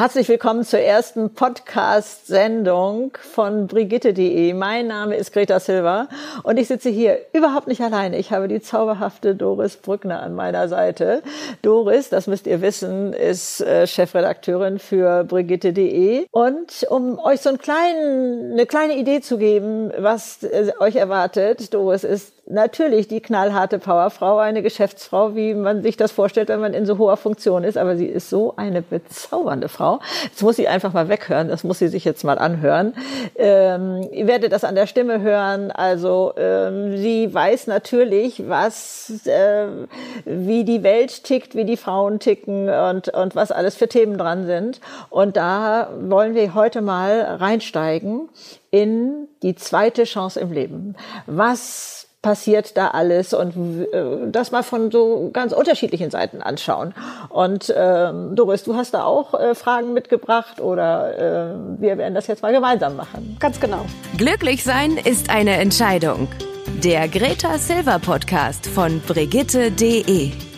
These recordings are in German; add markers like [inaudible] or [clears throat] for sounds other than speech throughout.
Herzlich willkommen zur ersten Podcast-Sendung von Brigitte.de. Mein Name ist Greta Silva und ich sitze hier überhaupt nicht alleine. Ich habe die zauberhafte Doris Brückner an meiner Seite. Doris, das müsst ihr wissen, ist äh, Chefredakteurin für Brigitte.de. Und um euch so einen kleinen, eine kleine Idee zu geben, was äh, euch erwartet, Doris ist natürlich die knallharte Powerfrau, eine Geschäftsfrau, wie man sich das vorstellt, wenn man in so hoher Funktion ist. Aber sie ist so eine bezaubernde Frau. Jetzt muss sie einfach mal weghören. Das muss sie sich jetzt mal anhören. Ähm, ihr werdet das an der Stimme hören. Also ähm, sie weiß natürlich, was, äh, wie die Welt tickt, wie die Frauen ticken und und was alles für Themen dran sind. Und da wollen wir heute mal reinsteigen in die zweite Chance im Leben. Was passiert da alles und äh, das mal von so ganz unterschiedlichen Seiten anschauen. Und ähm, Doris, du hast da auch äh, Fragen mitgebracht oder äh, wir werden das jetzt mal gemeinsam machen. Ganz genau. Glücklich sein ist eine Entscheidung. Der Greta Silver Podcast von Brigitte.de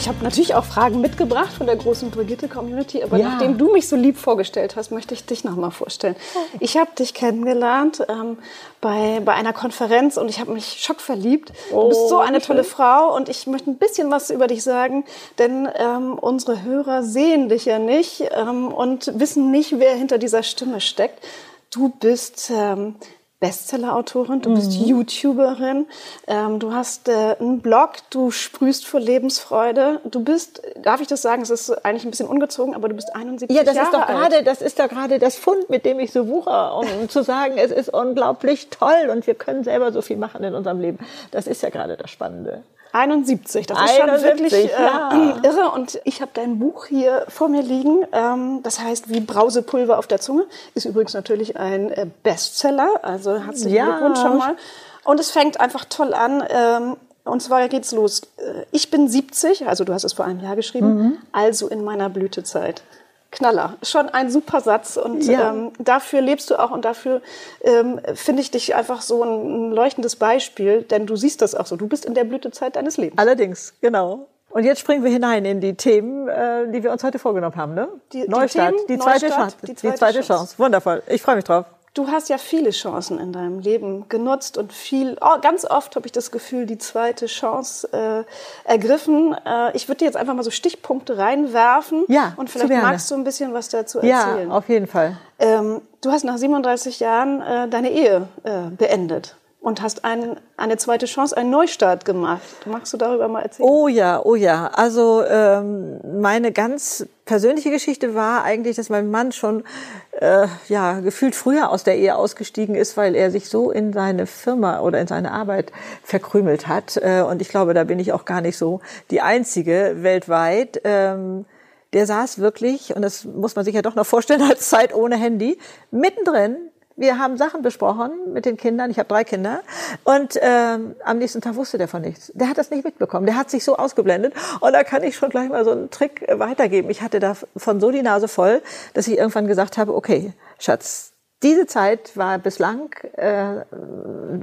ich habe natürlich auch Fragen mitgebracht von der großen Brigitte-Community, aber ja. nachdem du mich so lieb vorgestellt hast, möchte ich dich nochmal vorstellen. Ich habe dich kennengelernt ähm, bei, bei einer Konferenz und ich habe mich schockverliebt. Oh, du bist so eine tolle Frau und ich möchte ein bisschen was über dich sagen, denn ähm, unsere Hörer sehen dich ja nicht ähm, und wissen nicht, wer hinter dieser Stimme steckt. Du bist ähm, Bestseller-Autorin, du bist mhm. YouTuberin, ähm, du hast äh, einen Blog, du sprühst vor Lebensfreude. Du bist, darf ich das sagen, es ist eigentlich ein bisschen ungezogen, aber du bist 71 Jahre alt. Ja, das Jahre ist doch gerade, das ist doch gerade das Fund, mit dem ich so wucher, um [laughs] zu sagen, es ist unglaublich toll und wir können selber so viel machen in unserem Leben. Das ist ja gerade das Spannende. 71, das ist 71, schon wirklich äh, ja. [clears throat] irre. Und ich habe dein Buch hier vor mir liegen. Ähm, das heißt wie Brausepulver auf der Zunge. Ist übrigens natürlich ein äh, Bestseller. Also herzlichen ja. Glückwunsch schon mal. Und es fängt einfach toll an. Ähm, und zwar geht's los. Äh, ich bin 70, also du hast es vor einem Jahr geschrieben, mhm. also in meiner Blütezeit. Knaller. Schon ein super Satz und ja. ähm, dafür lebst du auch und dafür ähm, finde ich dich einfach so ein, ein leuchtendes Beispiel, denn du siehst das auch so. Du bist in der Blütezeit deines Lebens. Allerdings, genau. Und jetzt springen wir hinein in die Themen, äh, die wir uns heute vorgenommen haben. Ne? Die, Neustart, die, Themen, die zweite, Neustart, Chance, die zweite, die zweite Chance. Chance. Wundervoll. Ich freue mich drauf. Du hast ja viele Chancen in deinem Leben genutzt und viel, oh, ganz oft habe ich das Gefühl, die zweite Chance äh, ergriffen. Äh, ich würde dir jetzt einfach mal so Stichpunkte reinwerfen ja, und vielleicht magst du ein bisschen was dazu erzählen. Ja, auf jeden Fall. Ähm, du hast nach 37 Jahren äh, deine Ehe äh, beendet und hast ein, eine zweite Chance, einen Neustart gemacht. Magst du darüber mal erzählen? Oh ja, oh ja. Also ähm, meine ganz persönliche Geschichte war eigentlich, dass mein Mann schon äh, ja gefühlt früher aus der Ehe ausgestiegen ist, weil er sich so in seine Firma oder in seine Arbeit verkrümelt hat. Äh, und ich glaube, da bin ich auch gar nicht so die einzige weltweit. Ähm, der saß wirklich, und das muss man sich ja doch noch vorstellen [laughs] als Zeit ohne Handy, mittendrin wir haben Sachen besprochen mit den Kindern. Ich habe drei Kinder. Und ähm, am nächsten Tag wusste der von nichts. Der hat das nicht mitbekommen. Der hat sich so ausgeblendet. Und da kann ich schon gleich mal so einen Trick weitergeben. Ich hatte davon so die Nase voll, dass ich irgendwann gesagt habe, okay, Schatz, diese Zeit war bislang äh,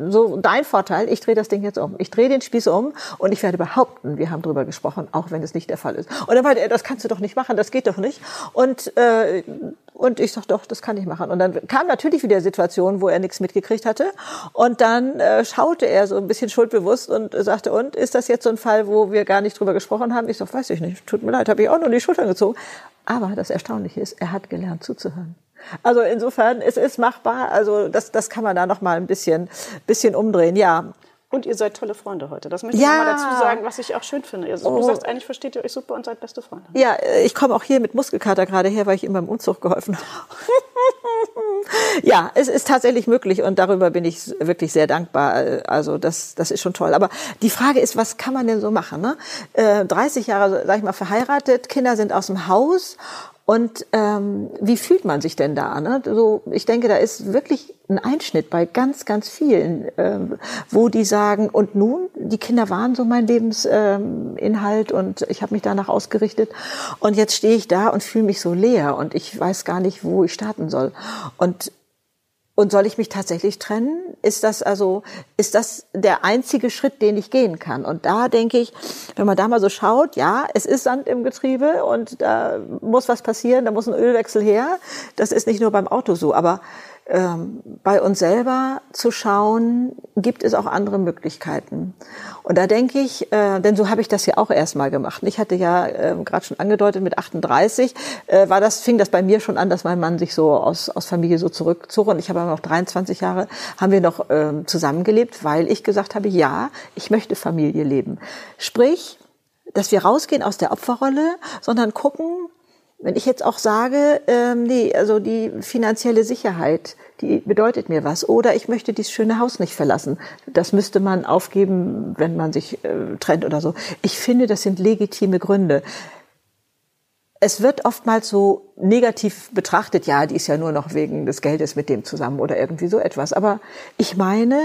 so dein Vorteil. Ich drehe das Ding jetzt um. Ich drehe den Spieß um und ich werde behaupten, wir haben drüber gesprochen, auch wenn es nicht der Fall ist. Und dann meinte er, das kannst du doch nicht machen, das geht doch nicht. Und äh, und ich sag doch, das kann ich machen. Und dann kam natürlich wieder Situation, wo er nichts mitgekriegt hatte. Und dann äh, schaute er so ein bisschen schuldbewusst und sagte, und ist das jetzt so ein Fall, wo wir gar nicht drüber gesprochen haben? Ich sag, weiß ich nicht. Tut mir leid, habe ich auch nur die Schultern gezogen. Aber das Erstaunliche ist, er hat gelernt zuzuhören. Also insofern, es ist machbar. Also das, das kann man da noch mal ein bisschen, bisschen umdrehen. Ja, und ihr seid tolle Freunde heute. Das möchte ich ja. mal dazu sagen, was ich auch schön finde. Also, oh. Du sagst, eigentlich versteht ihr euch super und seid beste Freunde. Ja, ich komme auch hier mit Muskelkater gerade her, weil ich ihm beim Umzug geholfen habe. [laughs] ja, es ist tatsächlich möglich und darüber bin ich wirklich sehr dankbar. Also das, das ist schon toll. Aber die Frage ist, was kann man denn so machen? Ne? 30 äh, Jahre, sag ich mal, verheiratet, Kinder sind aus dem Haus und ähm, wie fühlt man sich denn da? Ne? So, ich denke, da ist wirklich ein Einschnitt bei ganz, ganz vielen, ähm, wo die sagen, und nun, die Kinder waren so mein Lebensinhalt ähm, und ich habe mich danach ausgerichtet. Und jetzt stehe ich da und fühle mich so leer und ich weiß gar nicht, wo ich starten soll. Und und soll ich mich tatsächlich trennen? Ist das also, ist das der einzige Schritt, den ich gehen kann? Und da denke ich, wenn man da mal so schaut, ja, es ist Sand im Getriebe und da muss was passieren, da muss ein Ölwechsel her. Das ist nicht nur beim Auto so, aber ähm, bei uns selber zu schauen, gibt es auch andere Möglichkeiten. Und da denke ich, äh, denn so habe ich das ja auch erstmal gemacht. Ich hatte ja äh, gerade schon angedeutet, mit 38 äh, war das, fing das bei mir schon an, dass mein Mann sich so aus, aus Familie so zurückzog. Und ich habe aber noch 23 Jahre, haben wir noch äh, zusammengelebt, weil ich gesagt habe, ja, ich möchte Familie leben. Sprich, dass wir rausgehen aus der Opferrolle, sondern gucken, wenn ich jetzt auch sage, ähm, nee, also die finanzielle Sicherheit, die bedeutet mir was. Oder ich möchte dieses schöne Haus nicht verlassen. Das müsste man aufgeben, wenn man sich äh, trennt oder so. Ich finde, das sind legitime Gründe. Es wird oftmals so negativ betrachtet, ja, die ist ja nur noch wegen des Geldes mit dem zusammen oder irgendwie so etwas. Aber ich meine,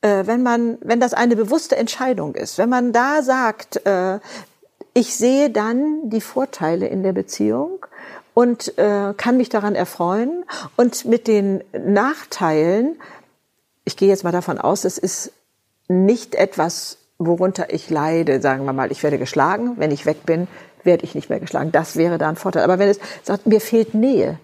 äh, wenn man, wenn das eine bewusste Entscheidung ist, wenn man da sagt, äh, ich sehe dann die Vorteile in der Beziehung und äh, kann mich daran erfreuen. Und mit den Nachteilen, ich gehe jetzt mal davon aus, es ist nicht etwas, worunter ich leide. Sagen wir mal, ich werde geschlagen. Wenn ich weg bin, werde ich nicht mehr geschlagen. Das wäre da ein Vorteil. Aber wenn es sagt, mir fehlt Nähe,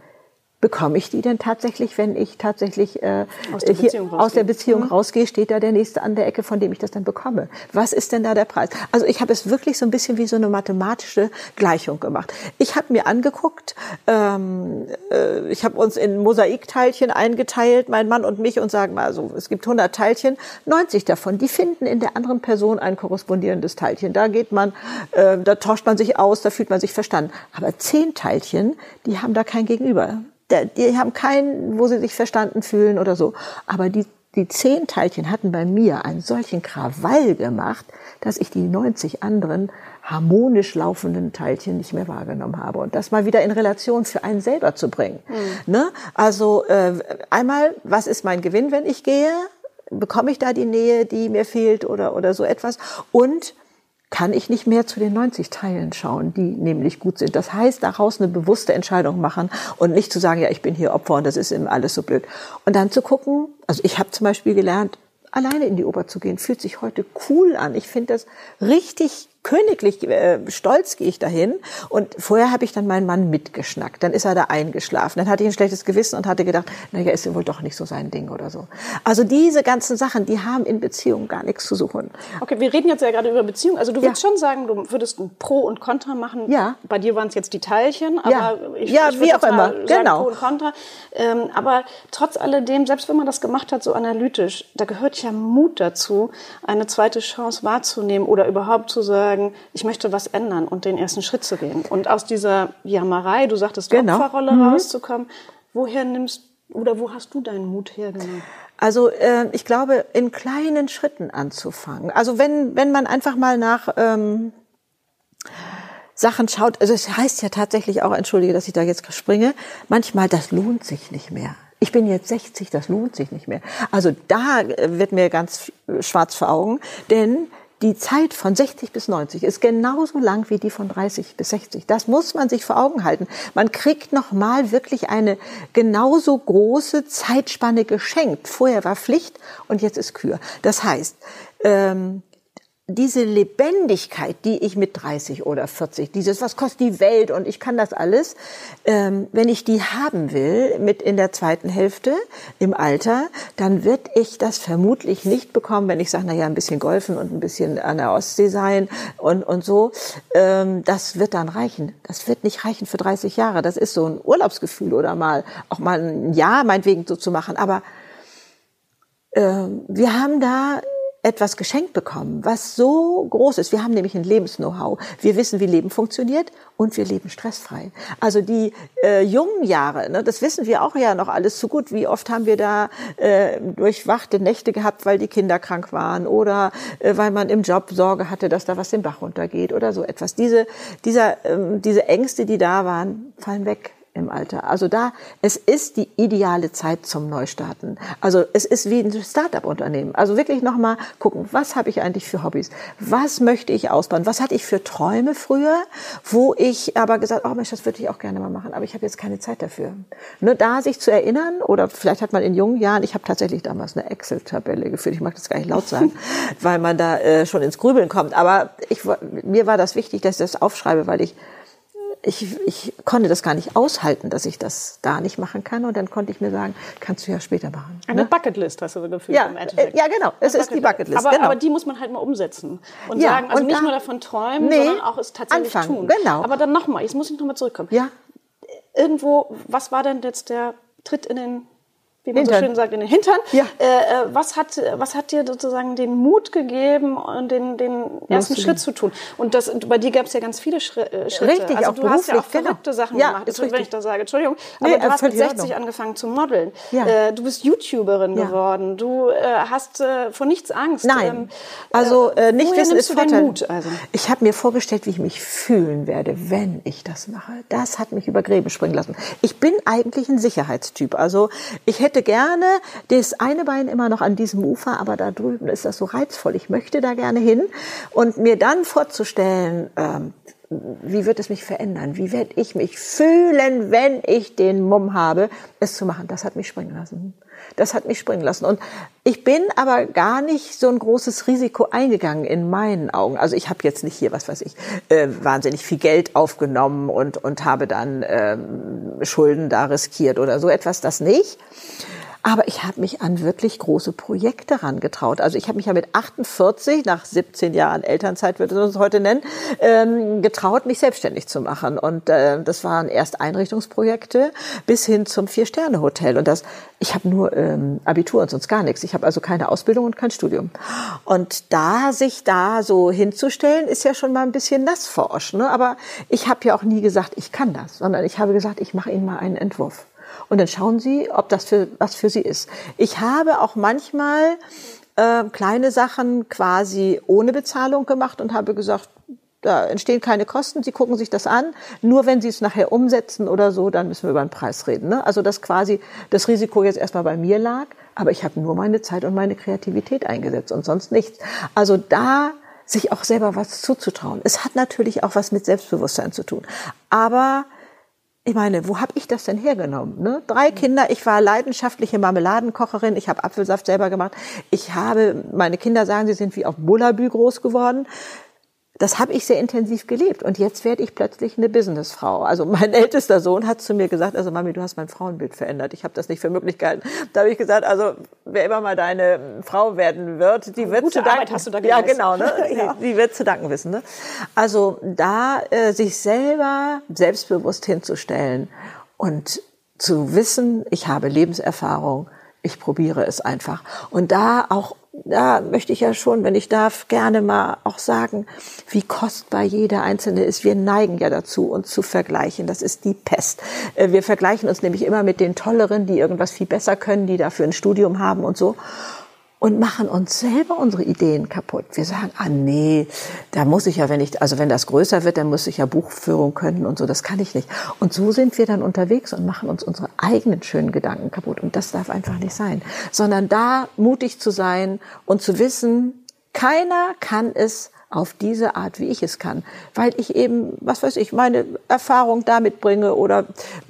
bekomme ich die denn tatsächlich, wenn ich tatsächlich äh, aus der Beziehung, hier, aus der Beziehung mhm. rausgehe, steht da der Nächste an der Ecke, von dem ich das dann bekomme. Was ist denn da der Preis? Also ich habe es wirklich so ein bisschen wie so eine mathematische Gleichung gemacht. Ich habe mir angeguckt, ähm, äh, ich habe uns in Mosaikteilchen eingeteilt, mein Mann und mich, und sagen mal, also es gibt 100 Teilchen, 90 davon, die finden in der anderen Person ein korrespondierendes Teilchen. Da geht man, äh, da tauscht man sich aus, da fühlt man sich verstanden. Aber 10 Teilchen, die haben da kein Gegenüber die haben keinen, wo sie sich verstanden fühlen oder so. Aber die, die zehn Teilchen hatten bei mir einen solchen Krawall gemacht, dass ich die 90 anderen harmonisch laufenden Teilchen nicht mehr wahrgenommen habe. Und das mal wieder in Relation für einen selber zu bringen. Mhm. Ne? Also äh, einmal, was ist mein Gewinn, wenn ich gehe? Bekomme ich da die Nähe, die mir fehlt oder, oder so etwas? Und kann ich nicht mehr zu den 90 Teilen schauen, die nämlich gut sind. Das heißt, daraus eine bewusste Entscheidung machen und nicht zu sagen, ja, ich bin hier Opfer und das ist eben alles so blöd. Und dann zu gucken, also ich habe zum Beispiel gelernt, alleine in die Oper zu gehen, fühlt sich heute cool an. Ich finde das richtig königlich äh, stolz gehe ich dahin und vorher habe ich dann meinen Mann mitgeschnackt. Dann ist er da eingeschlafen. Dann hatte ich ein schlechtes Gewissen und hatte gedacht, naja, ist ja wohl doch nicht so sein Ding oder so. Also diese ganzen Sachen, die haben in Beziehungen gar nichts zu suchen. Okay, wir reden jetzt ja gerade über Beziehungen. Also du würdest ja. schon sagen, du würdest ein Pro und Contra machen. Ja. Bei dir waren es jetzt die Teilchen, aber ja. ich, ja, ich wie auch immer. Sagen, genau. Pro und Contra. Ähm, aber trotz alledem, selbst wenn man das gemacht hat, so analytisch, da gehört ja Mut dazu, eine zweite Chance wahrzunehmen oder überhaupt zu sagen, ich möchte was ändern und den ersten Schritt zu gehen. Und aus dieser Jammerei, du sagtest, genau. Opferrolle mhm. rauszukommen, woher nimmst oder wo hast du deinen Mut hergenommen? Also äh, ich glaube, in kleinen Schritten anzufangen. Also wenn, wenn man einfach mal nach ähm, Sachen schaut, also es heißt ja tatsächlich auch, entschuldige, dass ich da jetzt springe, manchmal, das lohnt sich nicht mehr. Ich bin jetzt 60, das lohnt sich nicht mehr. Also da äh, wird mir ganz schwarz vor Augen, denn die Zeit von 60 bis 90 ist genauso lang wie die von 30 bis 60. Das muss man sich vor Augen halten. Man kriegt noch mal wirklich eine genauso große Zeitspanne geschenkt. Vorher war Pflicht und jetzt ist Kür. Das heißt, ähm, diese Lebendigkeit, die ich mit 30 oder 40, dieses, was kostet die Welt und ich kann das alles, ähm, wenn ich die haben will, mit in der zweiten Hälfte im Alter, dann wird ich das vermutlich nicht bekommen, wenn ich sage, na ja, ein bisschen golfen und ein bisschen an der Ostsee sein und, und so. Ähm, das wird dann reichen. Das wird nicht reichen für 30 Jahre. Das ist so ein Urlaubsgefühl oder mal, auch mal ein Jahr meinetwegen so zu machen. Aber ähm, wir haben da etwas geschenkt bekommen, was so groß ist. Wir haben nämlich ein Lebens-Know-how. Wir wissen, wie Leben funktioniert und wir leben stressfrei. Also die äh, jungen Jahre, ne, das wissen wir auch ja noch alles zu gut. Wie oft haben wir da äh, durchwachte Nächte gehabt, weil die Kinder krank waren oder äh, weil man im Job Sorge hatte, dass da was den Bach runtergeht oder so etwas. Diese, dieser, ähm, diese Ängste, die da waren, fallen weg im Alter. Also da, es ist die ideale Zeit zum Neustarten. Also es ist wie ein Start-up-Unternehmen. Also wirklich nochmal gucken, was habe ich eigentlich für Hobbys? Was möchte ich ausbauen? Was hatte ich für Träume früher, wo ich aber gesagt, oh Mensch, das würde ich auch gerne mal machen, aber ich habe jetzt keine Zeit dafür. Nur da sich zu erinnern, oder vielleicht hat man in jungen Jahren, ich habe tatsächlich damals eine Excel-Tabelle geführt, ich mag das gar nicht laut sagen, [laughs] weil man da äh, schon ins Grübeln kommt. Aber ich, mir war das wichtig, dass ich das aufschreibe, weil ich ich, ich konnte das gar nicht aushalten, dass ich das da nicht machen kann. Und dann konnte ich mir sagen, kannst du ja später machen. Eine ne? Bucketlist hast du gefühlt ja, im Endeffekt. Ja, genau. Es ist die Bucketlist. Aber, genau. aber die muss man halt mal umsetzen. Und ja, sagen, also und nicht da, nur davon träumen, nee, sondern auch es tatsächlich anfangen, tun. Genau. Aber dann nochmal, jetzt muss ich nochmal zurückkommen. Ja. Irgendwo, was war denn jetzt der Tritt in den wie man Hintern. so schön sagt, in den Hintern. Ja. Äh, äh, was, hat, was hat dir sozusagen den Mut gegeben, den, den ersten. Schritt zu tun? Und das, bei dir gab es ja ganz viele äh, Schritte. Richtig, also auch du hast ja auch beruflich, genau. verrückte Sachen Ja, gemacht. ist wenn ich das sage, Entschuldigung. Nee, Aber du äh, hast mit völlig in 60 Ordnung. angefangen zu modeln. Ja. Äh, du bist YouTuberin Ja. geworden. Du äh, hast äh, vor nichts Angst. Nein, Ähm, also nicht wissen ist du Vorteil. Mut? Also? Ich habe mir vorgestellt, wie ich mich fühlen werde, wenn ich das mache. Das hat mich über Gräben springen lassen. Ich bin eigentlich ein Sicherheitstyp. Also ich hätte gerne das eine Bein immer noch an diesem Ufer, aber da drüben ist das so reizvoll. Ich möchte da gerne hin und mir dann vorzustellen, ähm, wie wird es mich verändern? Wie werde ich mich fühlen, wenn ich den Mumm habe, es zu machen? Das hat mich springen lassen. Das hat mich springen lassen. Und ich bin aber gar nicht so ein großes Risiko eingegangen in meinen Augen. Also ich habe jetzt nicht hier, was weiß ich, äh, wahnsinnig viel Geld aufgenommen und, und habe dann ähm, Schulden da riskiert oder so etwas, das nicht. Aber ich habe mich an wirklich große Projekte rangetraut. Also ich habe mich ja mit 48, nach 17 Jahren Elternzeit, würde man es heute nennen, ähm, getraut, mich selbstständig zu machen. Und äh, das waren erst Einrichtungsprojekte bis hin zum Vier-Sterne-Hotel. Und das, ich habe nur ähm, Abitur und sonst gar nichts. Ich habe also keine Ausbildung und kein Studium. Und da sich da so hinzustellen, ist ja schon mal ein bisschen nassforsch. Ne? Aber ich habe ja auch nie gesagt, ich kann das, sondern ich habe gesagt, ich mache Ihnen mal einen Entwurf. Und dann schauen Sie, ob das für was für Sie ist. Ich habe auch manchmal äh, kleine Sachen quasi ohne Bezahlung gemacht und habe gesagt, da entstehen keine Kosten, Sie gucken sich das an. Nur wenn Sie es nachher umsetzen oder so, dann müssen wir über den Preis reden. Ne? Also dass quasi das Risiko jetzt erstmal bei mir lag, aber ich habe nur meine Zeit und meine Kreativität eingesetzt und sonst nichts. Also da sich auch selber was zuzutrauen. Es hat natürlich auch was mit Selbstbewusstsein zu tun. Aber ich meine, wo habe ich das denn hergenommen? Ne? Drei Kinder, ich war leidenschaftliche Marmeladenkocherin, ich habe Apfelsaft selber gemacht. Ich habe, meine Kinder sagen, sie sind wie auf Bullabü groß geworden. Das habe ich sehr intensiv gelebt und jetzt werde ich plötzlich eine Businessfrau. Also mein [laughs] ältester Sohn hat zu mir gesagt, also Mami, du hast mein Frauenbild verändert. Ich habe das nicht für möglich gehalten. Da habe ich gesagt, also wer immer mal deine Frau werden wird, die wird Gute zu danken. Arbeit hast du da ja, geleistet. genau, ne? [laughs] Ja. Die, die wird zu danken wissen. Ne? Also da äh, sich selber selbstbewusst hinzustellen und zu wissen, ich habe Lebenserfahrung, ich probiere es einfach. Und da auch, da möchte ich ja schon, wenn ich darf, gerne mal auch sagen, wie kostbar jeder Einzelne ist. Wir neigen ja dazu, uns zu vergleichen. Das ist die Pest. Äh, Wir vergleichen uns nämlich immer mit den Tolleren, die irgendwas viel besser können, die dafür ein Studium haben und so und machen uns selber unsere Ideen kaputt. Wir sagen, ah nee, da muss ich ja, wenn ich, also wenn das größer wird, dann muss ich ja Buchführung können und so, das kann ich nicht. Und so sind wir dann unterwegs und machen uns unsere eigenen schönen Gedanken kaputt. Und das darf einfach nicht sein. Sondern da mutig zu sein und zu wissen, keiner kann es auf diese Art, wie ich es kann, weil ich eben, was weiß ich, meine Erfahrung damit bringe oder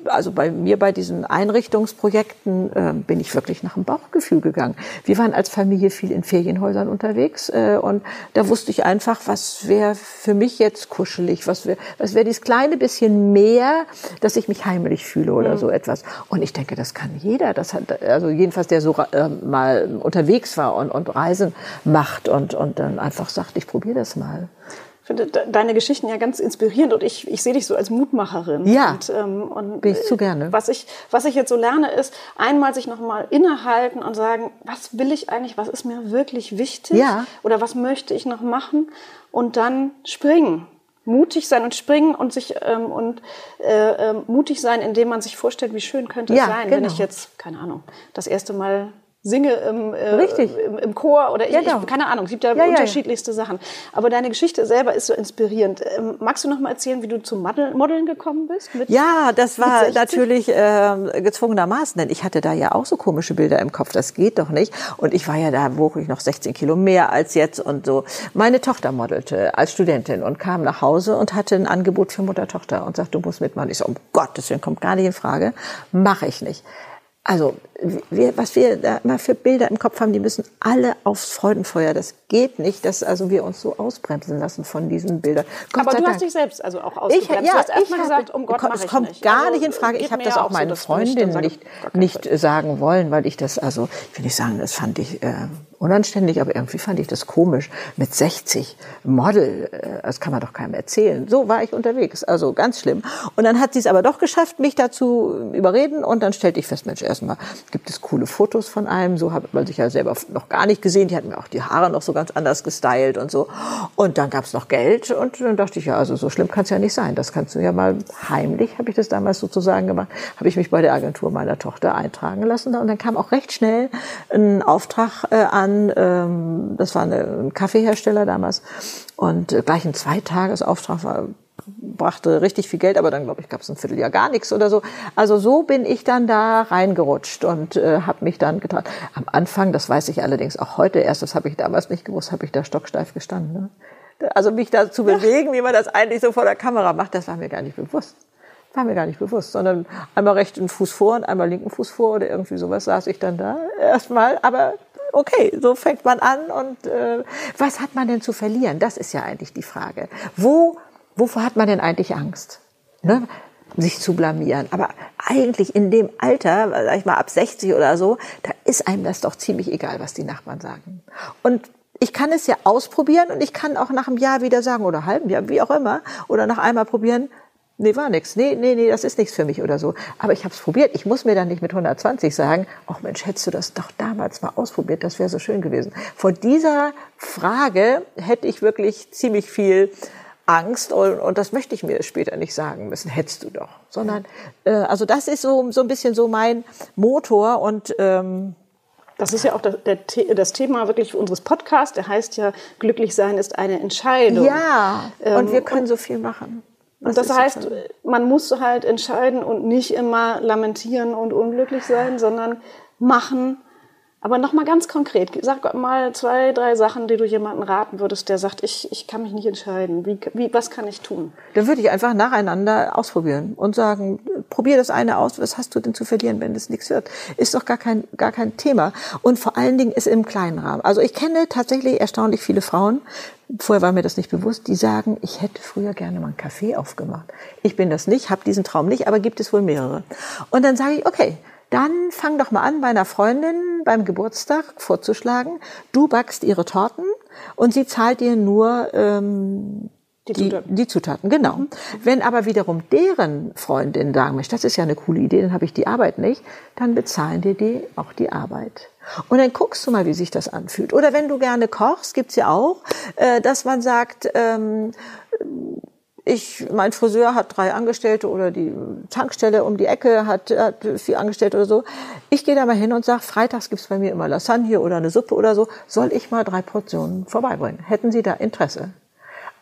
also bei mir bei diesen Einrichtungsprojekten äh, bin ich wirklich nach dem Bauchgefühl gegangen. Wir waren als Familie viel in Ferienhäusern unterwegs äh, und da wusste ich einfach, was wäre für mich jetzt kuschelig, was wäre was wäre dieses kleine bisschen mehr, dass ich mich heimelig fühle oder so etwas. Und ich denke, das kann jeder. Das hat also jedenfalls der so äh, mal unterwegs war und, und Reisen macht und und dann einfach sagt, ich probiere das mal. Ich finde de- deine Geschichten ja ganz inspirierend und ich, ich sehe dich so als Mutmacherin. Ja. Und, ähm, und Bin ich zu gerne. Was ich, was ich jetzt so lerne, ist einmal sich nochmal innehalten und sagen, was will ich eigentlich, was ist mir wirklich wichtig Ja. oder was möchte ich noch machen und dann springen. Mutig sein und springen und sich ähm, und äh, ähm, mutig sein, indem man sich vorstellt, wie schön könnte es Ja, sein, wenn genau. ich jetzt, keine Ahnung, das erste Mal singe im, äh, Richtig. im, im Chor oder ich, Ja, genau. ich, keine Ahnung, es gibt ja, Ja, ja, ja. unterschiedlichste Sachen. Aber deine Geschichte selber ist so inspirierend. Ähm, magst du noch mal erzählen, wie du zum Model, Modeln gekommen bist? Mit Ja, das war 60? natürlich äh, gezwungenermaßen, denn ich hatte da ja auch so komische Bilder im Kopf. Das geht doch nicht. Und ich war ja da, wog ich noch 16 Kilo mehr als jetzt und so. Meine Tochter modelte als Studentin und kam nach Hause und hatte ein Angebot für Mutter-Tochter und sagte, du musst mitmachen. Ich so, um Gottes Willen, kommt gar nicht in Frage. Mache ich nicht. Also, wir, was wir da immer für Bilder im Kopf haben, die müssen alle aufs Freudenfeuer. Das geht nicht, dass also wir uns so ausbremsen lassen von diesen Bildern. Gott aber du Dank. hast dich selbst also auch Ich, ausgebremst. ja, du hast erstmal ich gesagt, um Gott, mach es ich kommt nicht. gar Also, nicht in Frage. Ich habe das auch so, meinen ich dann Freundinnen nicht, nicht Fall. sagen wollen, weil ich das, also, ich will nicht sagen, das fand ich äh, unanständig, aber irgendwie fand ich das komisch. Mit 60 Model, äh, das kann man doch keinem erzählen. So war ich unterwegs, also ganz schlimm. Und dann hat sie es aber doch geschafft, mich dazu überreden und dann stellte ich fest, Mensch, erstmal gibt es coole Fotos von einem, so hat man sich ja selber noch gar nicht gesehen. Die hatten mir auch die Haare noch so ganz anders gestylt und so. Und dann gab es noch Geld und dann dachte ich, ja, also so schlimm kann es ja nicht sein. Das kannst du ja mal heimlich, habe ich das damals sozusagen gemacht, habe ich mich bei der Agentur meiner Tochter eintragen lassen. Und dann kam auch recht schnell ein Auftrag äh, an, ähm, das war eine, ein Kaffeehersteller damals. Und äh, gleich ein Zweitagesauftrag war brachte richtig viel Geld, aber dann glaube ich gab es ein Vierteljahr gar nichts oder so. Also so bin ich dann da reingerutscht und äh, habe mich dann getan. Am Anfang, das weiß ich allerdings auch heute erst, das habe ich damals nicht gewusst, habe ich da stocksteif gestanden. Ne? Also mich da zu bewegen, wie man das eigentlich so vor der Kamera macht, das war mir gar nicht bewusst. War mir gar nicht bewusst, sondern einmal rechten Fuß vor und einmal linken Fuß vor oder irgendwie sowas saß ich dann da erstmal. Aber okay, so fängt man an und äh, was hat man denn zu verlieren? Das ist ja eigentlich die Frage. Wo, wovor hat man denn eigentlich Angst? Ne? sich zu blamieren. Aber eigentlich in dem Alter, sag ich mal ab 60 oder so, da ist einem das doch ziemlich egal, was die Nachbarn sagen. Und ich kann es ja ausprobieren und ich kann auch nach einem Jahr wieder sagen oder halben Jahr, wie auch immer, oder nach einmal probieren, nee, war nix, nee, nee, nee, das ist nichts für mich oder so. Aber ich habe es probiert. Ich muss mir dann nicht mit 120 sagen, ach Mensch, hättest du das doch damals mal ausprobiert, das wäre so schön gewesen. Vor dieser Frage hätte ich wirklich ziemlich viel Angst und, und das möchte ich mir später nicht sagen müssen, hättest du doch, sondern äh, also das ist so so ein bisschen so mein Motor und ähm, Das ist ja auch das, der, das Thema wirklich unseres Podcasts. Der heißt ja, glücklich sein ist eine Entscheidung. ja Ähm, und wir können so viel machen. Und das heißt, so- man muss halt entscheiden und nicht immer lamentieren und unglücklich sein, sondern machen. Aber noch mal ganz konkret, sag mal zwei, drei Sachen, die du jemandem raten würdest, der sagt, ich, ich kann mich nicht entscheiden. Wie, wie, was kann ich tun? Dann würde ich einfach nacheinander ausprobieren und sagen, probier das eine aus, was hast du denn zu verlieren, wenn das nichts wird? Ist doch gar kein, gar kein Thema. Und vor allen Dingen ist im kleinen Rahmen. Also ich kenne tatsächlich erstaunlich viele Frauen, vorher war mir das nicht bewusst, die sagen, ich hätte früher gerne mal einen Kaffee aufgemacht. Ich bin das nicht, habe diesen Traum nicht, aber gibt es wohl mehrere. Und dann sage ich, okay, dann fang doch mal an, bei einer Freundin beim Geburtstag vorzuschlagen, du backst ihre Torten und sie zahlt dir nur ähm, Die die, Zutaten. die Zutaten, genau. Wenn aber wiederum deren Freundin sagen möchte, das ist ja eine coole Idee, dann habe ich die Arbeit nicht, dann bezahlen dir die auch die Arbeit. Und dann guckst du mal, wie sich das anfühlt. Oder wenn du gerne kochst, gibt's ja auch, äh, dass man sagt, ähm, ich, mein Friseur hat drei Angestellte oder die Tankstelle um die Ecke hat, hat vier Angestellte oder so. Ich gehe da mal hin und sage, freitags gibt's bei mir immer Lasagne oder eine Suppe oder so. Soll ich mal drei Portionen vorbeibringen? Hätten Sie da Interesse?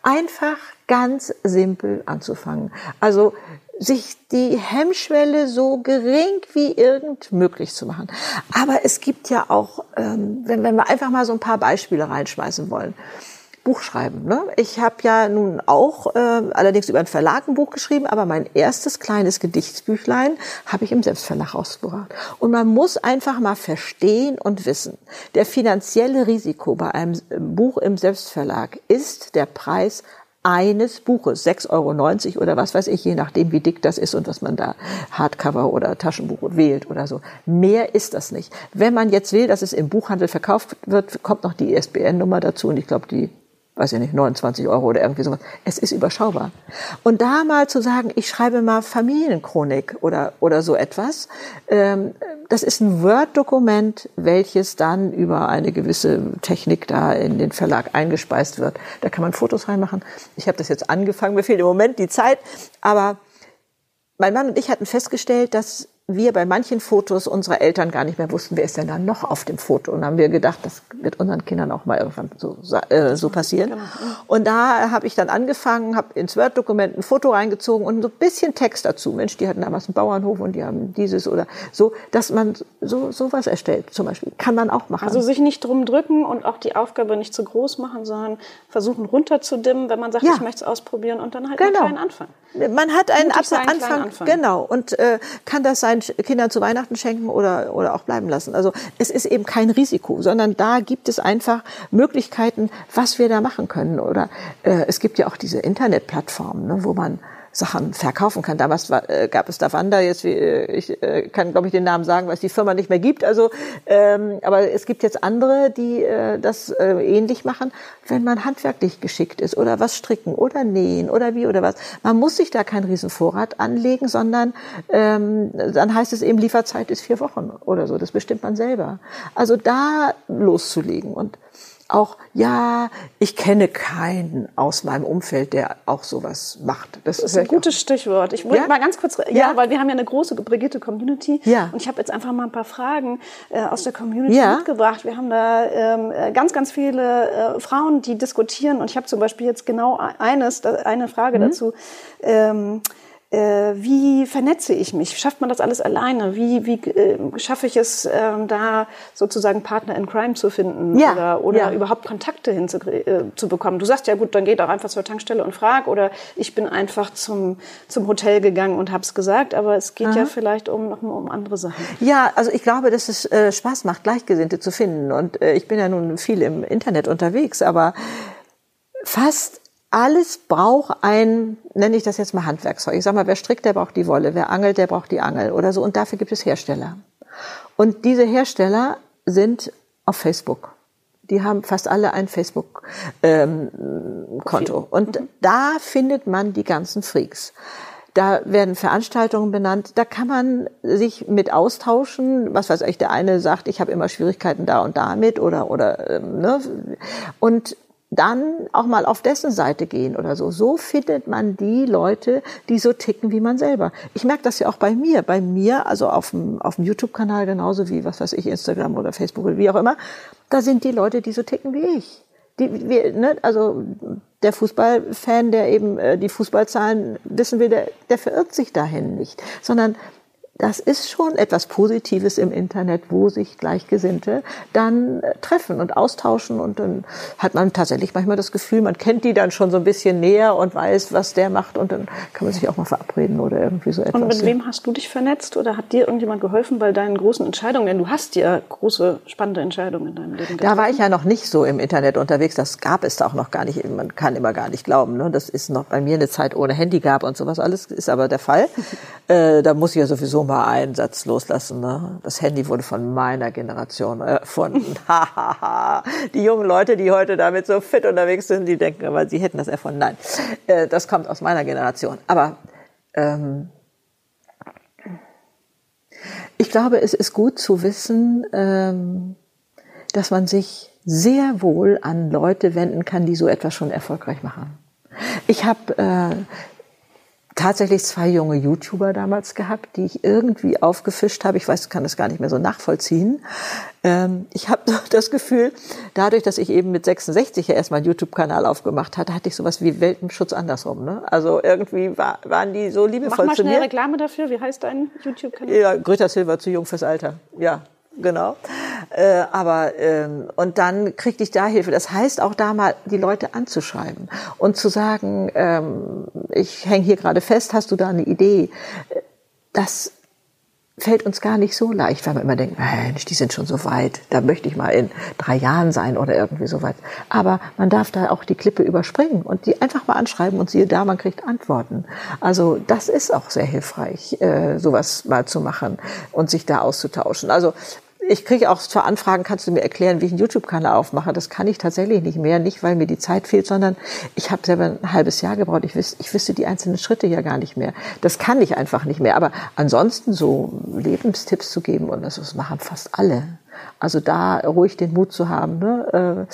Einfach ganz simpel anzufangen. Also sich die Hemmschwelle so gering wie irgend möglich zu machen. Aber es gibt ja auch, ähm, wenn, wenn wir einfach mal so ein paar Beispiele reinschmeißen wollen. Buch schreiben. Ne? Ich habe ja nun auch äh, allerdings über einen Verlag ein Buch geschrieben, aber mein erstes kleines Gedichtsbüchlein habe ich im Selbstverlag rausgebracht. Und man muss einfach mal verstehen und wissen, der finanzielle Risiko bei einem Buch im Selbstverlag ist der Preis eines Buches, 6,90 Euro oder was weiß ich, je nachdem, wie dick das ist und was man da Hardcover oder Taschenbuch wählt oder so. Mehr ist das nicht. Wenn man jetzt will, dass es im Buchhandel verkauft wird, kommt noch die ISBN-Nummer dazu und ich glaube, die weiß ich nicht, 29 Euro oder irgendwie sowas. Es ist überschaubar. Und da mal zu sagen, ich schreibe mal Familienchronik oder, oder so etwas, ähm, das ist ein Word-Dokument, welches dann über eine gewisse Technik da in den Verlag eingespeist wird. Da kann man Fotos reinmachen. Ich habe das jetzt angefangen, mir fehlt im Moment die Zeit, aber mein Mann und ich hatten festgestellt, dass wir bei manchen Fotos unserer Eltern gar nicht mehr wussten, wer ist denn da noch auf dem Foto. Und haben wir gedacht, das wird unseren Kindern auch mal irgendwann so, äh, so passieren. Genau. Und da habe ich dann angefangen, habe ins Word-Dokument ein Foto reingezogen und so ein bisschen Text dazu. Mensch, die hatten damals einen Bauernhof und die haben dieses oder so, dass man so sowas erstellt zum Beispiel. Kann man auch machen. Also sich nicht drum drücken und auch die Aufgabe nicht zu groß machen, sondern versuchen runterzudimmen, wenn man sagt, ja. ich möchte es ausprobieren und dann halt genau. einen kleinen Anfang. Man hat einen Anfang, Anfang, genau, und äh, kann das sein seinen Kindern zu Weihnachten schenken oder, oder auch bleiben lassen. Also es ist eben kein Risiko, sondern da gibt es einfach Möglichkeiten, was wir da machen können. Oder äh, es gibt ja auch diese Internetplattformen, ne, wo man Sachen verkaufen kann. Damals war, äh, gab es Davanda, jetzt äh, ich äh, kann glaube ich den Namen sagen, weil es die Firma nicht mehr gibt. Also, ähm, aber es gibt jetzt andere, die äh, das äh, ähnlich machen, wenn man handwerklich geschickt ist oder was stricken oder nähen oder wie oder was. Man muss sich da keinen Riesenvorrat anlegen, sondern ähm, dann heißt es eben Lieferzeit ist vier Wochen oder so. Das bestimmt man selber. Also da loszulegen und auch, ja, ich kenne keinen aus meinem Umfeld, der auch sowas macht. Das, das ist ein gutes Stichwort. Ich wollte ja? mal ganz kurz, ja, ja, weil wir haben ja eine große Brigitte-Community. Ja. Und ich habe jetzt einfach mal ein paar Fragen äh, aus der Community ja. mitgebracht. Wir haben da ähm, äh, ganz, ganz viele äh, Frauen, die diskutieren. Und ich habe zum Beispiel jetzt genau eines, eine Frage mhm. dazu. Ähm, äh, wie vernetze ich mich? Schafft man das alles alleine? Wie, wie äh, schaffe ich es, äh, da sozusagen Partner in Crime zu finden ja, oder, oder ja. überhaupt Kontakte hinzubekommen? Äh, du sagst ja gut, dann geht auch einfach zur Tankstelle und frag oder ich bin einfach zum, zum Hotel gegangen und habe es gesagt, aber es geht Aha. ja vielleicht um, noch um andere Sachen. Ja, also ich glaube, dass es äh, Spaß macht, Gleichgesinnte zu finden und äh, ich bin ja nun viel im Internet unterwegs, aber fast alles braucht ein, nenne ich das jetzt mal Handwerkszeug. Ich sag mal, wer strickt, der braucht die Wolle, wer angelt, der braucht die Angel oder so. Und dafür gibt es Hersteller. Und diese Hersteller sind auf Facebook. Die haben fast alle ein Facebook-Konto. Ähm, und mhm. da findet man die ganzen Freaks. Da werden Veranstaltungen benannt. Da kann man sich mit austauschen. Was weiß ich, der eine sagt, ich habe immer Schwierigkeiten da und damit oder oder ähm, ne? und dann auch mal auf dessen Seite gehen oder so. So findet man die Leute, die so ticken wie man selber. Ich merke das ja auch bei mir. Bei mir, also auf dem, auf dem YouTube-Kanal genauso wie, was weiß ich, Instagram oder Facebook oder wie auch immer, da sind die Leute, die so ticken wie ich. Die, wir, ne, also der Fußballfan, der eben äh, die Fußballzahlen wissen will, der, der verirrt sich dahin nicht, sondern das ist schon etwas Positives im Internet, wo sich Gleichgesinnte dann äh, treffen und austauschen und dann hat man tatsächlich manchmal das Gefühl, man kennt die dann schon so ein bisschen näher und weiß, was der macht und dann kann man sich auch mal verabreden oder irgendwie so etwas. Und mit wem hast du dich vernetzt oder hat dir irgendjemand geholfen bei deinen großen Entscheidungen? Denn du hast ja große, spannende Entscheidungen in deinem Leben getroffen. Da war ich ja noch nicht so im Internet unterwegs, das gab es auch noch gar nicht, man kann immer gar nicht glauben, ne? das ist noch bei mir eine Zeit ohne Handy gab und sowas alles, ist aber der Fall. [laughs] äh, da muss ich ja sowieso mal einen Satz loslassen. Ne? Das Handy wurde von meiner Generation erfunden. [laughs] die jungen Leute, die heute damit so fit unterwegs sind, die denken aber, sie hätten das erfunden. Nein, äh, das kommt aus meiner Generation. Aber ähm, ich glaube, es ist gut zu wissen, ähm, dass man sich sehr wohl an Leute wenden kann, die so etwas schon erfolgreich machen. Ich habe äh, tatsächlich zwei junge YouTuber damals gehabt, die ich irgendwie aufgefischt habe. Ich weiß, kann das gar nicht mehr so nachvollziehen. Ähm, ich habe [laughs] das Gefühl, dadurch, dass ich eben mit 66 ja erstmal einen YouTube-Kanal aufgemacht hatte, hatte ich sowas wie Weltenschutz andersrum. Ne? Also irgendwie war, waren die so liebevoll Mach mal zu schnell mir. Reklame dafür. Wie heißt dein YouTube-Kanal? Ja, Greta Silva zu jung fürs Alter. Ja, genau. Äh, aber ähm, und dann kriegte ich da Hilfe. Das heißt auch da mal die Leute anzuschreiben und zu sagen, ähm, ich hänge hier gerade fest, hast du da eine Idee? Das fällt uns gar nicht so leicht, weil man immer denkt, Mensch, die sind schon so weit, da möchte ich mal in drei Jahren sein oder irgendwie so weit. Aber man darf da auch die Klippe überspringen und die einfach mal anschreiben und siehe da, man kriegt Antworten. Also das ist auch sehr hilfreich, äh, sowas mal zu machen und sich da auszutauschen. Also ich kriege auch zwar Anfragen, kannst du mir erklären, wie ich einen YouTube-Kanal aufmache? Das kann ich tatsächlich nicht mehr, nicht weil mir die Zeit fehlt, sondern ich habe selber ein halbes Jahr gebraucht. Ich, wüs ich wüsste die einzelnen Schritte ja gar nicht mehr. Das kann ich einfach nicht mehr. Aber ansonsten so Lebenstipps zu geben und das, das machen fast alle. Also da ruhig den Mut zu haben. Ne? Äh,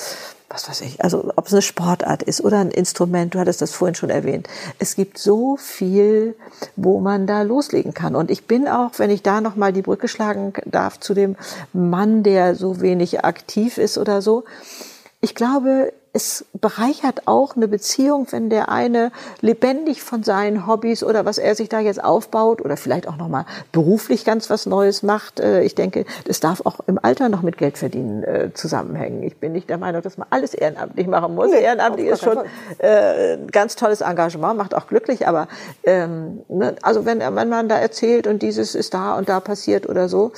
was weiß ich, also ob es eine Sportart ist oder ein Instrument, du hattest das vorhin schon erwähnt. Es gibt so viel, wo man da loslegen kann. Und ich bin auch, wenn ich da nochmal die Brücke schlagen darf zu dem Mann, der so wenig aktiv ist oder so. Ich glaube, es bereichert auch eine Beziehung, wenn der eine lebendig von seinen Hobbys oder was er sich da jetzt aufbaut oder vielleicht auch nochmal beruflich ganz was Neues macht. Äh, ich denke, das darf auch im Alter noch mit Geld verdienen äh, zusammenhängen. Ich bin nicht der Meinung, dass man alles ehrenamtlich machen muss. Nee, ehrenamtlich ist schon äh, ein ganz tolles Engagement, macht auch glücklich, aber ähm, ne, also wenn, wenn man da erzählt und dieses ist da und da passiert oder so,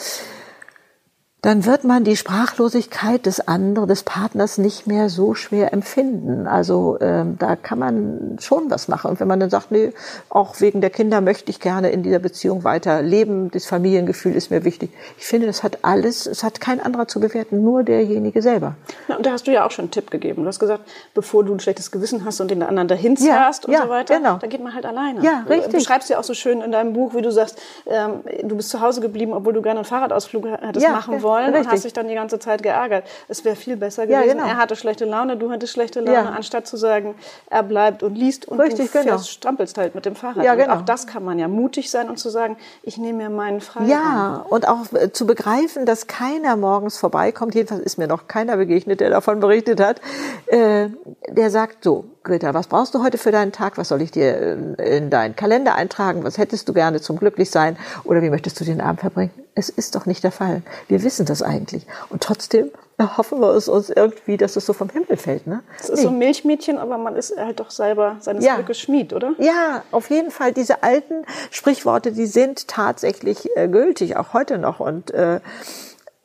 dann wird man die Sprachlosigkeit des anderen, des Partners nicht mehr so schwer empfinden. Also ähm, da kann man schon was machen. Und wenn man dann sagt, nee, auch wegen der Kinder möchte ich gerne in dieser Beziehung weiter leben, das Familiengefühl ist mir wichtig. Ich finde, das hat alles, es hat kein anderer zu bewerten, nur derjenige selber. Na, und da hast du ja auch schon einen Tipp gegeben. Du hast gesagt, bevor du ein schlechtes Gewissen hast und den anderen dahin zerrst ja, und ja, so weiter, genau. dann geht man halt alleine. Ja, richtig. Du beschreibst ja auch so schön in deinem Buch, wie du sagst, ähm, du bist zu Hause geblieben, obwohl du gerne einen Fahrradausflug hättest ja, machen wollen wollen Richtig. und hast dich dann die ganze Zeit geärgert. Es wäre viel besser gewesen. Ja, genau. Er hatte schlechte Laune, du hattest schlechte Laune, ja. anstatt zu sagen, er bleibt und liest und Richtig, du genau. strampelst halt mit dem Fahrrad. Ja, genau. Und auch das kann man ja mutig sein und zu sagen, ich nehme mir meinen Freiraum. Ja, und auch äh, zu begreifen, dass keiner morgens vorbeikommt, jedenfalls ist mir noch keiner begegnet, der davon berichtet hat, äh, der sagt so, Greta, was brauchst du heute für deinen Tag? Was soll ich dir äh, in deinen Kalender eintragen? Was hättest du gerne zum Glücklichsein? Oder wie möchtest du den Abend verbringen? Es ist doch nicht der Fall. Wir wissen das eigentlich. Und trotzdem hoffen wir es uns irgendwie, dass es so vom Himmel fällt. Ne? Es ist nee. so ein Milchmädchen, aber man ist halt doch selber seines ja. Glückes Schmied, oder? Ja, auf jeden Fall. Diese alten Sprichworte, die sind tatsächlich äh, gültig, auch heute noch. Und äh,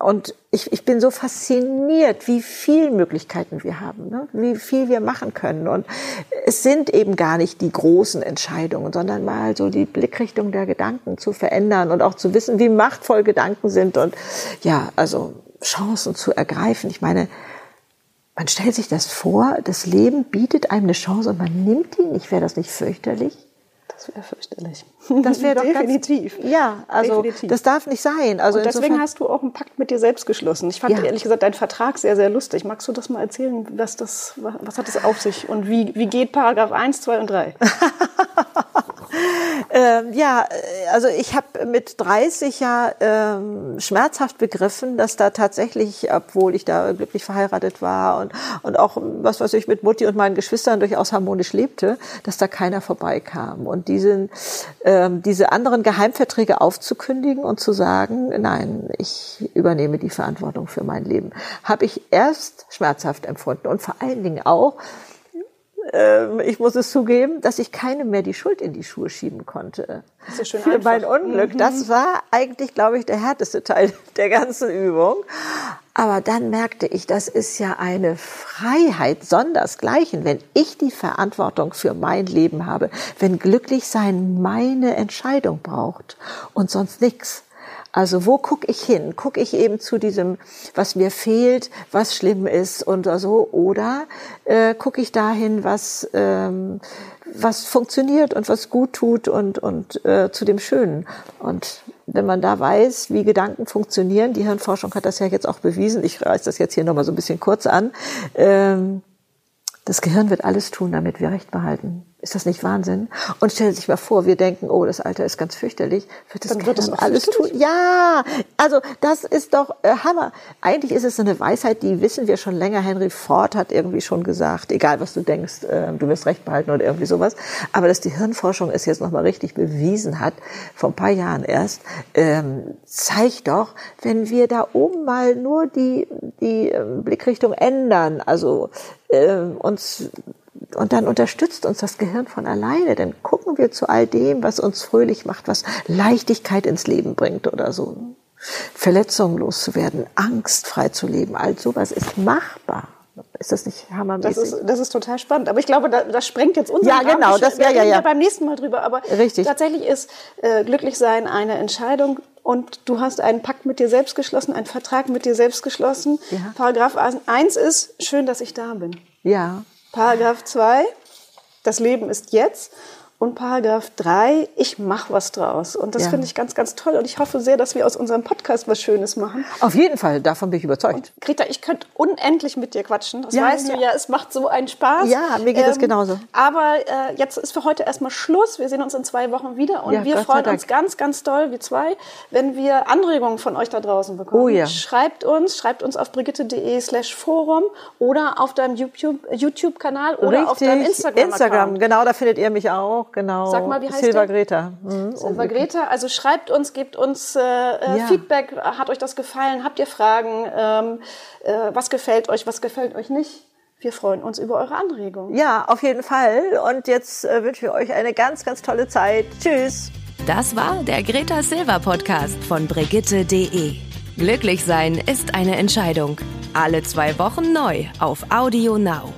und ich, ich bin so fasziniert, wie viel Möglichkeiten wir haben, ne? wie viel wir machen können. Und es sind eben gar nicht die großen Entscheidungen, sondern mal so die Blickrichtung der Gedanken zu verändern und auch zu wissen, wie machtvoll Gedanken sind und ja, also Chancen zu ergreifen. Ich meine, man stellt sich das vor, das Leben bietet einem eine Chance und man nimmt die nicht. Wäre das nicht fürchterlich? Das wäre fürchterlich. Das wäre [laughs] doch definitiv. Ganz, ja, also definitiv. das darf nicht sein. Also und deswegen hast du auch einen Pakt mit dir selbst geschlossen. Ich fand ja. ehrlich gesagt deinen Vertrag sehr, sehr lustig. Magst du das mal erzählen, was das, was hat das auf sich und wie, wie geht Paragraph 1, 2 und 3? [laughs] ähm, ja, äh, also ich habe mit 30 ja ähm, schmerzhaft begriffen, dass da tatsächlich, obwohl ich da glücklich verheiratet war und, und auch, was weiß ich, mit Mutti und meinen Geschwistern durchaus harmonisch lebte, dass da keiner vorbeikam. Und diesen, ähm, diese anderen Geheimverträge aufzukündigen und zu sagen, nein, ich übernehme die Verantwortung für mein Leben, habe ich erst schmerzhaft empfunden und vor allen Dingen auch, ähm, ich muss es zugeben, dass ich keinem mehr die Schuld in die Schuhe schieben konnte. Das ist schön Für einfach. mein Unglück. Mhm. Das war eigentlich, glaube ich, der härteste Teil [laughs] der ganzen Übung. Aber dann merkte ich, das ist ja eine Freiheit sondersgleichen, wenn ich die Verantwortung für mein Leben habe, wenn glücklich sein meine Entscheidung braucht und sonst nichts. Also wo gucke ich hin? Gucke ich eben zu diesem, was mir fehlt, was schlimm ist und so, oder äh, gucke ich dahin, was ähm, was funktioniert und was gut tut und und äh, zu dem Schönen. Und wenn man da weiß, wie Gedanken funktionieren, die Hirnforschung hat das ja jetzt auch bewiesen. Ich reiß das jetzt hier nochmal so ein bisschen kurz an. Ähm, das Gehirn wird alles tun, damit wir Recht behalten. Ist das nicht Wahnsinn? Und stellen Sie sich mal vor, wir denken, oh, das Alter ist ganz fürchterlich. Wird das, Dann wird das alles tun? Ja, also das ist doch äh, Hammer. Eigentlich ist es eine Weisheit, die wissen wir schon länger. Henry Ford hat irgendwie schon gesagt, egal was du denkst, äh, du wirst Recht behalten oder irgendwie sowas. Aber dass die Hirnforschung es jetzt nochmal richtig bewiesen hat, vor ein paar Jahren erst, ähm, zeigt doch, wenn wir da oben mal nur die, die äh, Blickrichtung ändern, also äh, uns und dann unterstützt uns das Gehirn von alleine. Dann gucken wir zu all dem, was uns fröhlich macht, was Leichtigkeit ins Leben bringt oder so. Verletzungen loszuwerden, Angst frei zu leben, all sowas ist machbar. Ist das nicht hammermäßig? Das ist, das ist total spannend. Aber ich glaube, das, das sprengt jetzt unser Ja, genau. Das, wir ja, ja, ja. beim nächsten Mal drüber. Aber Richtig. tatsächlich ist äh, glücklich sein eine Entscheidung. Und du hast einen Pakt mit dir selbst geschlossen, einen Vertrag mit dir selbst geschlossen. Ja. Paragraph 1 ist, schön, dass ich da bin. Ja. Paragraph 2, das Leben ist jetzt. Und Paragraph 3, ich mache was draus. Und das ja. finde ich ganz, ganz toll. Und ich hoffe sehr, dass wir aus unserem Podcast was Schönes machen. Auf jeden Fall, davon bin ich überzeugt. Und Greta, ich könnte unendlich mit dir quatschen. Das ja, weißt ja. du ja, es macht so einen Spaß. Ja, mir geht ähm, das genauso. Aber äh, jetzt ist für heute erstmal Schluss. Wir sehen uns in zwei Wochen wieder. Und wir Gott freuen uns ganz, ganz doll, wir zwei, wenn wir Anregungen von euch da draußen bekommen. Oh ja. Schreibt uns, schreibt uns auf brigitte.de slash Forum oder auf deinem YouTube-Kanal oder Richtig. auf deinem Instagram. Instagram, genau, da findet ihr mich auch genau. Sag mal, wie heißt Silva der? Greta. Mhm. Silva Greta. Also schreibt uns, gebt uns äh, äh, ja. Feedback. Hat euch das gefallen? Habt ihr Fragen? Ähm, äh, was gefällt euch? Was gefällt euch nicht? Wir freuen uns über eure Anregungen. Ja, auf jeden Fall. Und jetzt äh, wünschen wir euch eine ganz, ganz tolle Zeit. Tschüss. Das war der Greta Silva Podcast von Brigitte.de. Glücklich sein ist eine Entscheidung. Alle zwei Wochen neu auf Audio Now.